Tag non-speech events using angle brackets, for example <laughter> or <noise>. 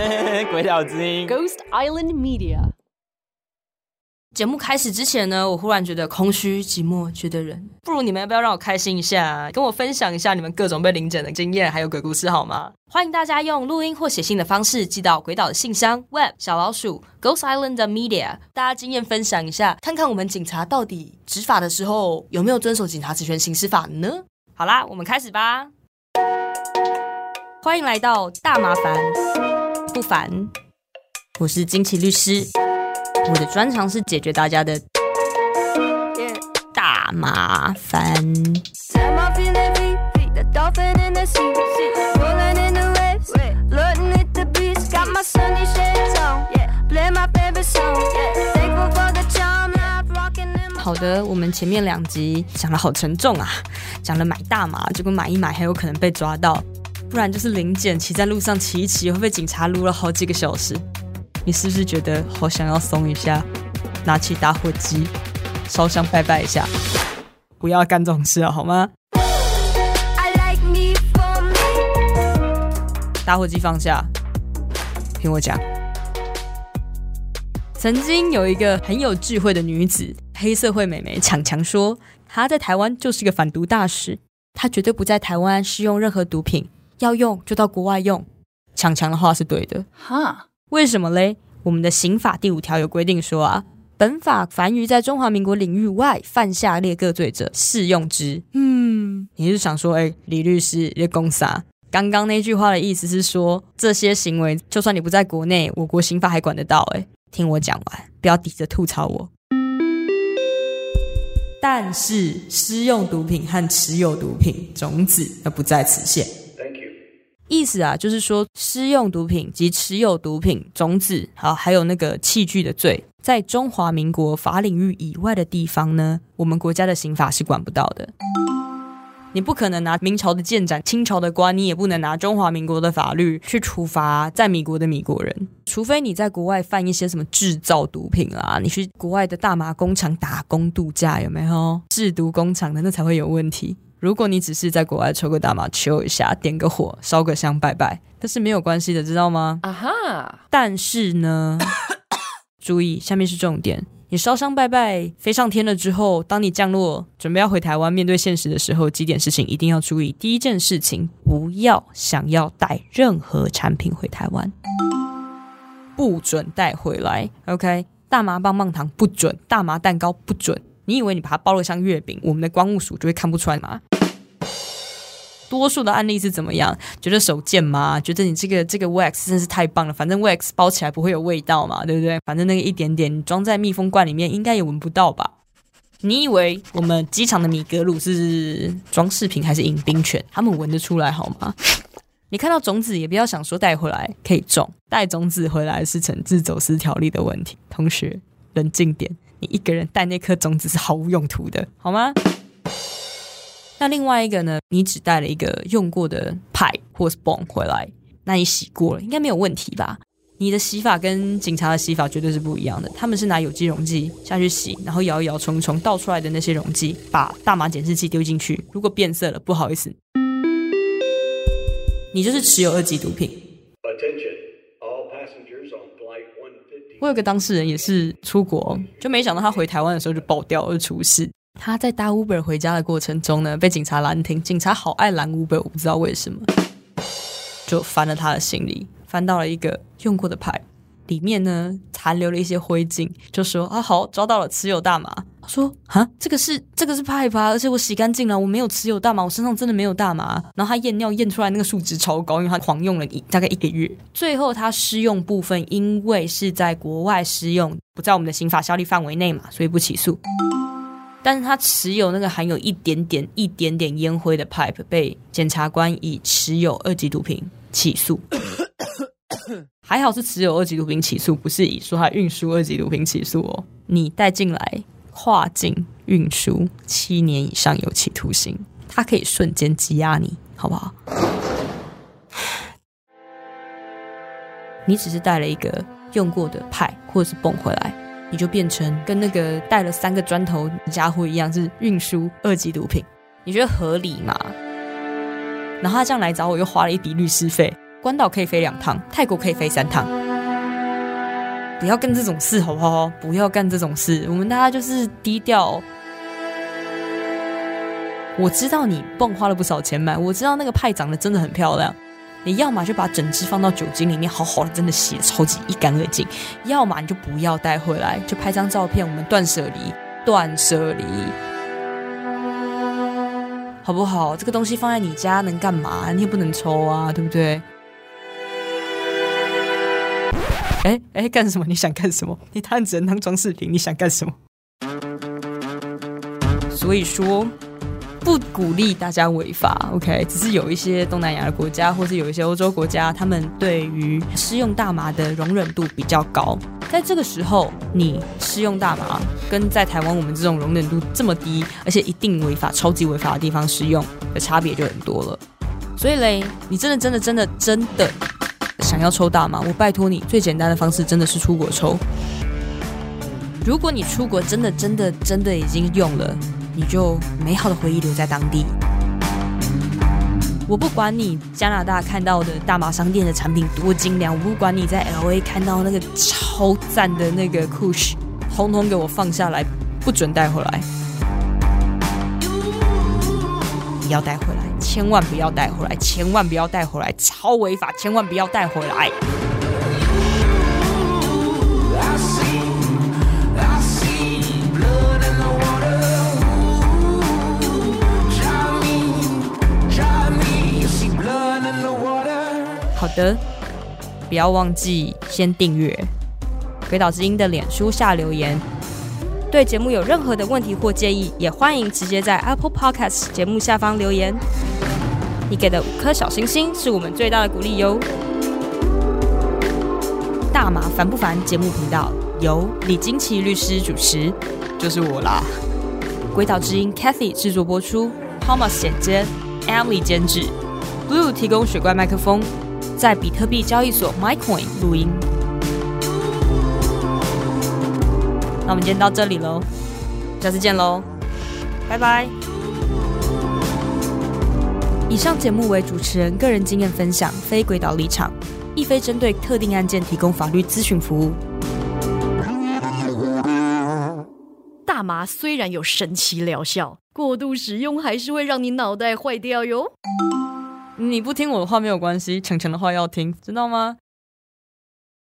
<laughs> 鬼岛之音。Ghost Island Media. 节目开始之前呢，我忽然觉得空虚、寂寞、觉得人，不如你们要不要让我开心一下，跟我分享一下你们各种被领检的经验，还有鬼故事好吗？欢迎大家用录音或写信的方式寄到鬼岛的信箱 web 小老鼠 Ghost Island Media，大家经验分享一下，看看我们警察到底执法的时候有没有遵守警察职权行使法呢？好啦，我们开始吧。欢迎来到大麻烦不凡。我是惊奇律师。我的专长是解决大家的大麻烦。好的我们前面两集讲的好沉重啊讲了买大麻结果买一买还有可能被抓到。不然就是零检，骑在路上骑一骑会被警察撸了好几个小时。你是不是觉得好想要松一下，拿起打火机烧香拜拜一下？不要干这种事了好吗？I like me for me. 打火机放下，听我讲。曾经有一个很有智慧的女子，黑社会美眉强强说，她在台湾就是个反毒大使，她绝对不在台湾使用任何毒品，要用就到国外用。强强的话是对的，Huh. 为什么嘞？我们的刑法第五条有规定说啊，本法凡于在中华民国领域外犯下列各罪者，适用之。嗯，你是想说，哎、李律师，你在公啥？刚刚那句话的意思是说，这些行为就算你不在国内，我国刑法还管得到、哎，听我讲完，不要抵着吐槽我。但是，私用毒品和持有毒品种子那不在此限。意思啊，就是说私用毒品及持有毒品种子，好，还有那个器具的罪，在中华民国法领域以外的地方呢，我们国家的刑法是管不到的。你不可能拿明朝的剑斩清朝的官，你也不能拿中华民国的法律去处罚在米国的米国人，除非你在国外犯一些什么制造毒品啊，你去国外的大麻工厂打工度假，有没有制毒工厂的那才会有问题。如果你只是在国外抽个大麻，抽一下，点个火，烧个香拜拜，那是没有关系的，知道吗？Aha. 但是呢，<coughs> 注意，下面是重点。你烧香拜拜，飞上天了之后，当你降落，准备要回台湾，面对现实的时候，几点事情一定要注意。第一件事情，不要想要带任何产品回台湾，不准带回来。OK，大麻棒棒糖不准，大麻蛋糕不准。你以为你把它包了像月饼，我们的光务署就会看不出来吗？多数的案例是怎么样？觉得手贱吗？觉得你这个这个 wax 真是太棒了，反正 wax 包起来不会有味道嘛，对不对？反正那个一点点你装在密封罐里面，应该也闻不到吧？你以为我们机场的米格鲁是装饰品还是迎宾犬？他们闻得出来好吗？你看到种子也不要想说带回来可以种，带种子回来是惩治走私条例的问题。同学，冷静点，你一个人带那颗种子是毫无用途的，好吗？那另外一个呢？你只带了一个用过的派或是泵回来，那你洗过了，应该没有问题吧？你的洗法跟警察的洗法绝对是不一样的，他们是拿有机溶剂下去洗，然后摇一摇冲一冲，倒出来的那些溶剂，把大麻检视器丢进去，如果变色了，不好意思，你就是持有二级毒品。我有个当事人也是出国，就没想到他回台湾的时候就爆掉而出事。他在搭 Uber 回家的过程中呢，被警察拦停。警察好爱拦 Uber，我不知道为什么，就翻了他的行李，翻到了一个用过的牌，里面呢残留了一些灰烬，就说啊好，抓到了持有大麻。说啊，这个是这个是派吧，而且我洗干净了，我没有持有大麻，我身上真的没有大麻。然后他验尿验出来那个数值超高，因为他狂用了一大概一个月。最后他施用部分因为是在国外施用，不在我们的刑法效力范围内嘛，所以不起诉。但是他持有那个含有一点点、一点点烟灰的 pipe，被检察官以持有二级毒品起诉。<coughs> 还好是持有二级毒品起诉，不是以说他运输二级毒品起诉哦。你带进来跨境运输七年以上有期徒刑，他可以瞬间羁押你，好不好？你只是带了一个用过的派或者是泵回来，你就变成跟那个带了三个砖头家伙一样，是运输二级毒品，你觉得合理吗？然后他这样来找我，又花了一笔律师费，关岛可以飞两趟，泰国可以飞三趟。不要干这种事，好不好？不要干这种事，我们大家就是低调。我知道你泵花了不少钱买，我知道那个派长得真的很漂亮。你要么就把整只放到酒精里面，好好的真的洗得超级一干二净；要么你就不要带回来，就拍张照片，我们断舍离，断舍离，好不好？这个东西放在你家能干嘛？你也不能抽啊，对不对？哎哎，干什么？你想干什么？你当然只能当装饰品，你想干什么？所以说。不鼓励大家违法，OK？只是有一些东南亚的国家，或是有一些欧洲国家，他们对于施用大麻的容忍度比较高。在这个时候，你施用大麻，跟在台湾我们这种容忍度这么低，而且一定违法、超级违法的地方使用的差别就很多了。所以嘞，你真的、真的、真的、真的想要抽大麻，我拜托你，最简单的方式真的是出国抽。如果你出国真的、真的、真的已经用了。你就美好的回忆留在当地。我不管你加拿大看到的大麻商店的产品多精良，我不管你在 L A 看到那个超赞的那个 Kush，通通给我放下来，不准带回来。不要带回来，千万不要带回来，千万不要带回来，超违法，千万不要带回来。好的，不要忘记先订阅《鬼岛之音》的脸书下留言。对节目有任何的问题或建议，也欢迎直接在 Apple Podcast 节目下方留言。你给的五颗小星星是我们最大的鼓励哟。大麻烦不烦？节目频道由李金奇律师主持，就是我啦。《鬼岛之音》Kathy 制作播出，Thomas 剪接，Emily 监制，Blue 提供水怪麦克风。在比特币交易所 MyCoin 录音。那我们今天到这里喽，下次见喽，拜拜。以上节目为主持人个人经验分享，非轨道立场，亦非针对特定案件提供法律咨询服务。大麻虽然有神奇疗效，过度使用还是会让你脑袋坏掉哟。你不听我的话没有关系，程程的话要听，知道吗？